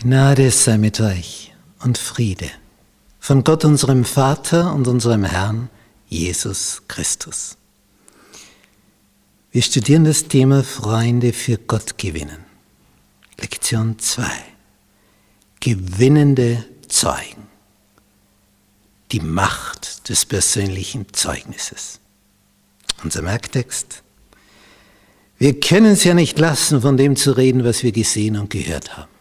Gnade sei mit euch und Friede von Gott unserem Vater und unserem Herrn Jesus Christus. Wir studieren das Thema Freunde für Gott gewinnen. Lektion 2. Gewinnende Zeugen. Die Macht des persönlichen Zeugnisses. Unser Merktext. Wir können es ja nicht lassen, von dem zu reden, was wir gesehen und gehört haben.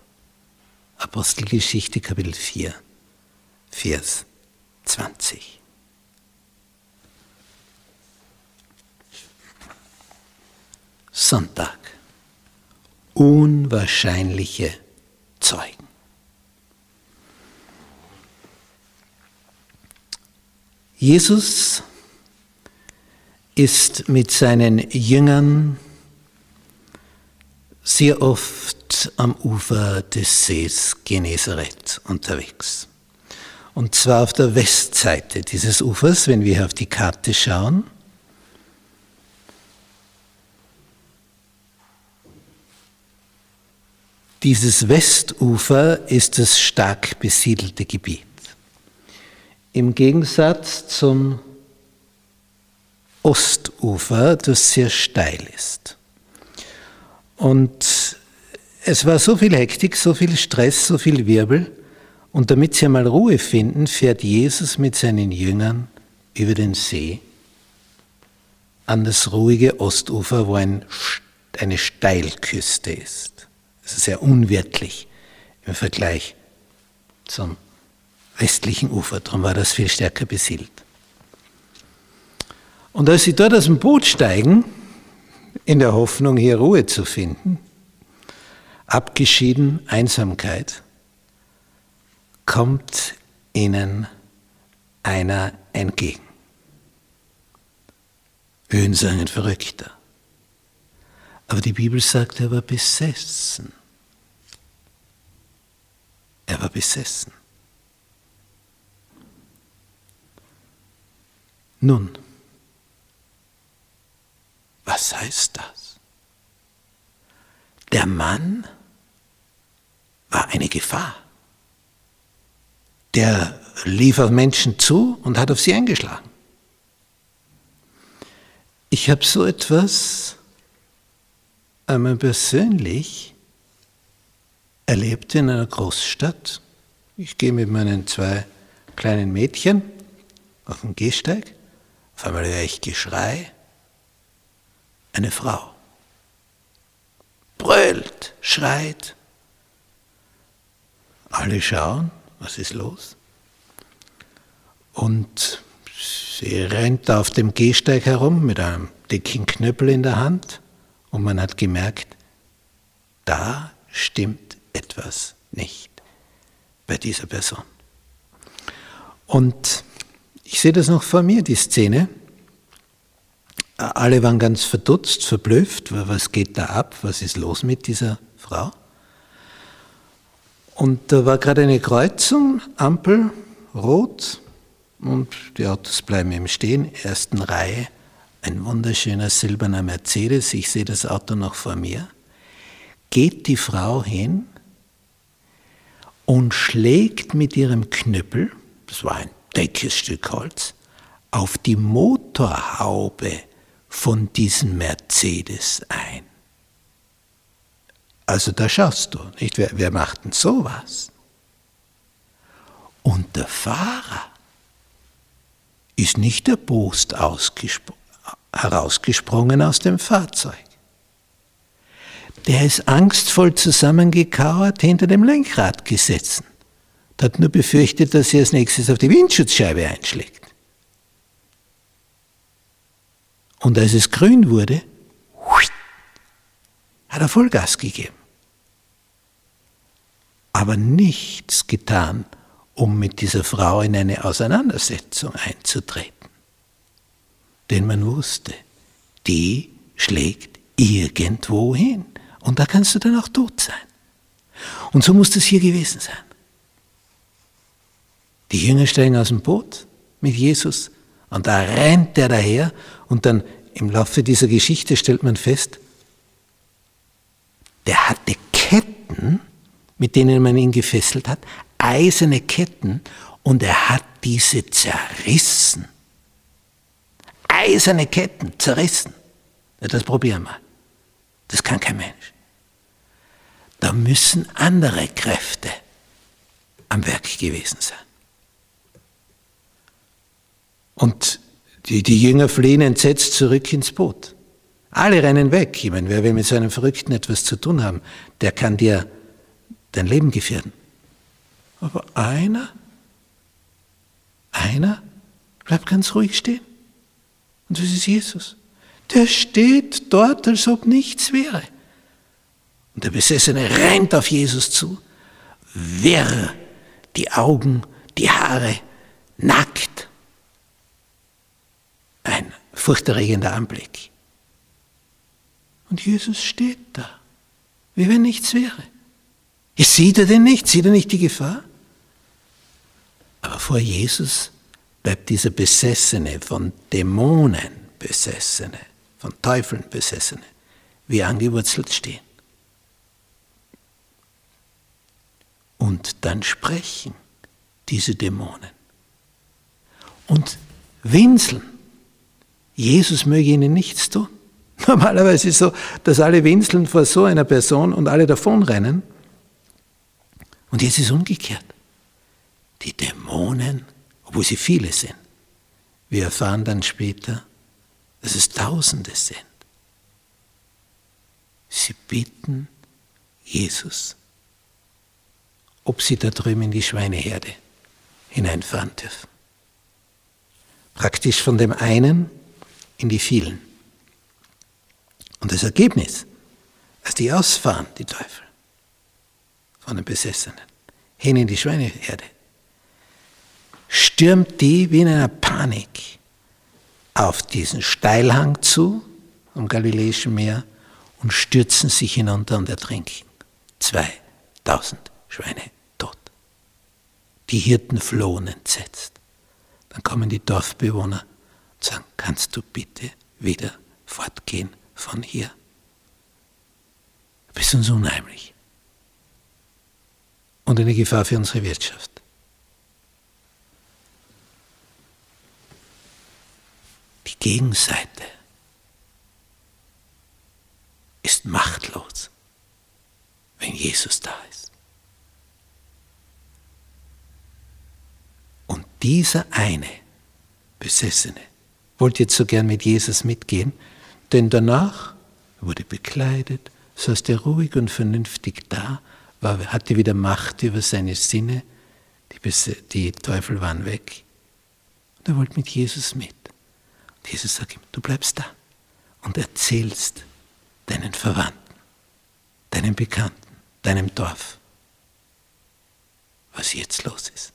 Apostelgeschichte Kapitel 4, Vers 20. Sonntag. Unwahrscheinliche Zeugen. Jesus ist mit seinen Jüngern sehr oft am Ufer des Sees Genezareth unterwegs. Und zwar auf der Westseite dieses Ufers, wenn wir auf die Karte schauen. Dieses Westufer ist das stark besiedelte Gebiet. Im Gegensatz zum Ostufer, das sehr steil ist. Und es war so viel Hektik, so viel Stress, so viel Wirbel. Und damit sie einmal Ruhe finden, fährt Jesus mit seinen Jüngern über den See an das ruhige Ostufer, wo ein, eine Steilküste ist. Das ist sehr unwirtlich im Vergleich zum westlichen Ufer. Darum war das viel stärker besiedelt. Und als sie dort aus dem Boot steigen, in der Hoffnung, hier Ruhe zu finden, abgeschieden, Einsamkeit, kommt ihnen einer entgegen. Wir würden sagen, ein Verrückter. Aber die Bibel sagt, er war besessen. Er war besessen. Nun, was heißt das? Der Mann war eine Gefahr. Der lief auf Menschen zu und hat auf sie eingeschlagen. Ich habe so etwas einmal persönlich erlebt in einer Großstadt. Ich gehe mit meinen zwei kleinen Mädchen auf den Gehsteig. Auf einmal höre ich Geschrei eine Frau. Brüllt, schreit. Alle schauen, was ist los? Und sie rennt auf dem Gehsteig herum mit einem dicken Knüppel in der Hand und man hat gemerkt, da stimmt etwas nicht bei dieser Person. Und ich sehe das noch vor mir, die Szene. Alle waren ganz verdutzt, verblüfft, was geht da ab, was ist los mit dieser Frau? Und da war gerade eine Kreuzung, Ampel, rot, und die Autos bleiben im Stehen, ersten Reihe, ein wunderschöner silberner Mercedes, ich sehe das Auto noch vor mir, geht die Frau hin und schlägt mit ihrem Knüppel, das war ein dickes Stück Holz, auf die Motorhaube von diesem Mercedes ein. Also da schaust du, nicht? Wer, wer macht denn sowas? Und der Fahrer ist nicht erbost herausgesprungen aus dem Fahrzeug. Der ist angstvoll zusammengekauert hinter dem Lenkrad gesessen. Der hat nur befürchtet, dass er als nächstes auf die Windschutzscheibe einschlägt. Und als es grün wurde, hat er Vollgas gegeben. Aber nichts getan, um mit dieser Frau in eine Auseinandersetzung einzutreten. Denn man wusste, die schlägt irgendwo hin. Und da kannst du dann auch tot sein. Und so muss das hier gewesen sein. Die Jünger steigen aus dem Boot mit Jesus und da rennt er daher und dann im Laufe dieser Geschichte stellt man fest, der hatte mit denen man ihn gefesselt hat, eiserne Ketten, und er hat diese zerrissen. Eiserne Ketten zerrissen. Ja, das probieren wir. Das kann kein Mensch. Da müssen andere Kräfte am Werk gewesen sein. Und die, die Jünger fliehen entsetzt zurück ins Boot. Alle rennen weg. Ich meine, wer will mit so einem Verrückten etwas zu tun haben, der kann dir dein Leben gefährden. Aber einer, einer bleibt ganz ruhig stehen. Und das ist Jesus. Der steht dort, als ob nichts wäre. Und der Besessene rennt auf Jesus zu, wirr, die Augen, die Haare, nackt. Ein furchterregender Anblick. Und Jesus steht da, wie wenn nichts wäre. Sieht er denn nicht, sieht er nicht die Gefahr? Aber vor Jesus bleibt dieser Besessene, von Dämonen Besessene, von Teufeln Besessene, wie angewurzelt stehen. Und dann sprechen diese Dämonen und winseln. Jesus möge ihnen nichts tun. Normalerweise ist es so, dass alle winseln vor so einer Person und alle davonrennen. Und jetzt ist umgekehrt. Die Dämonen, obwohl sie viele sind, wir erfahren dann später, dass es Tausende sind. Sie bitten Jesus, ob sie da drüben in die Schweineherde hineinfahren dürfen. Praktisch von dem einen in die vielen. Und das Ergebnis, als die ausfahren, die Teufel, von den Besessenen, hin in die Schweineherde, stürmt die wie in einer Panik auf diesen Steilhang zu, am Galiläischen Meer, und stürzen sich hinunter und ertrinken. 2000 Schweine tot. Die Hirten flohen entsetzt. Dann kommen die Dorfbewohner und sagen, kannst du bitte wieder fortgehen von hier? Du bist uns unheimlich. Und eine Gefahr für unsere Wirtschaft. Die Gegenseite ist machtlos, wenn Jesus da ist. Und dieser eine Besessene wollte jetzt so gern mit Jesus mitgehen, denn danach wurde bekleidet, saß er ruhig und vernünftig da, war, hatte wieder Macht über seine Sinne, die, die Teufel waren weg. Und er wollte mit Jesus mit. Und Jesus sagt ihm, du bleibst da und erzählst deinen Verwandten, deinen Bekannten, deinem Dorf, was jetzt los ist.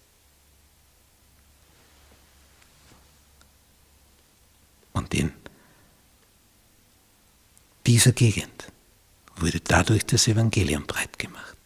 Und in dieser Gegend wurde dadurch das Evangelium breit gemacht.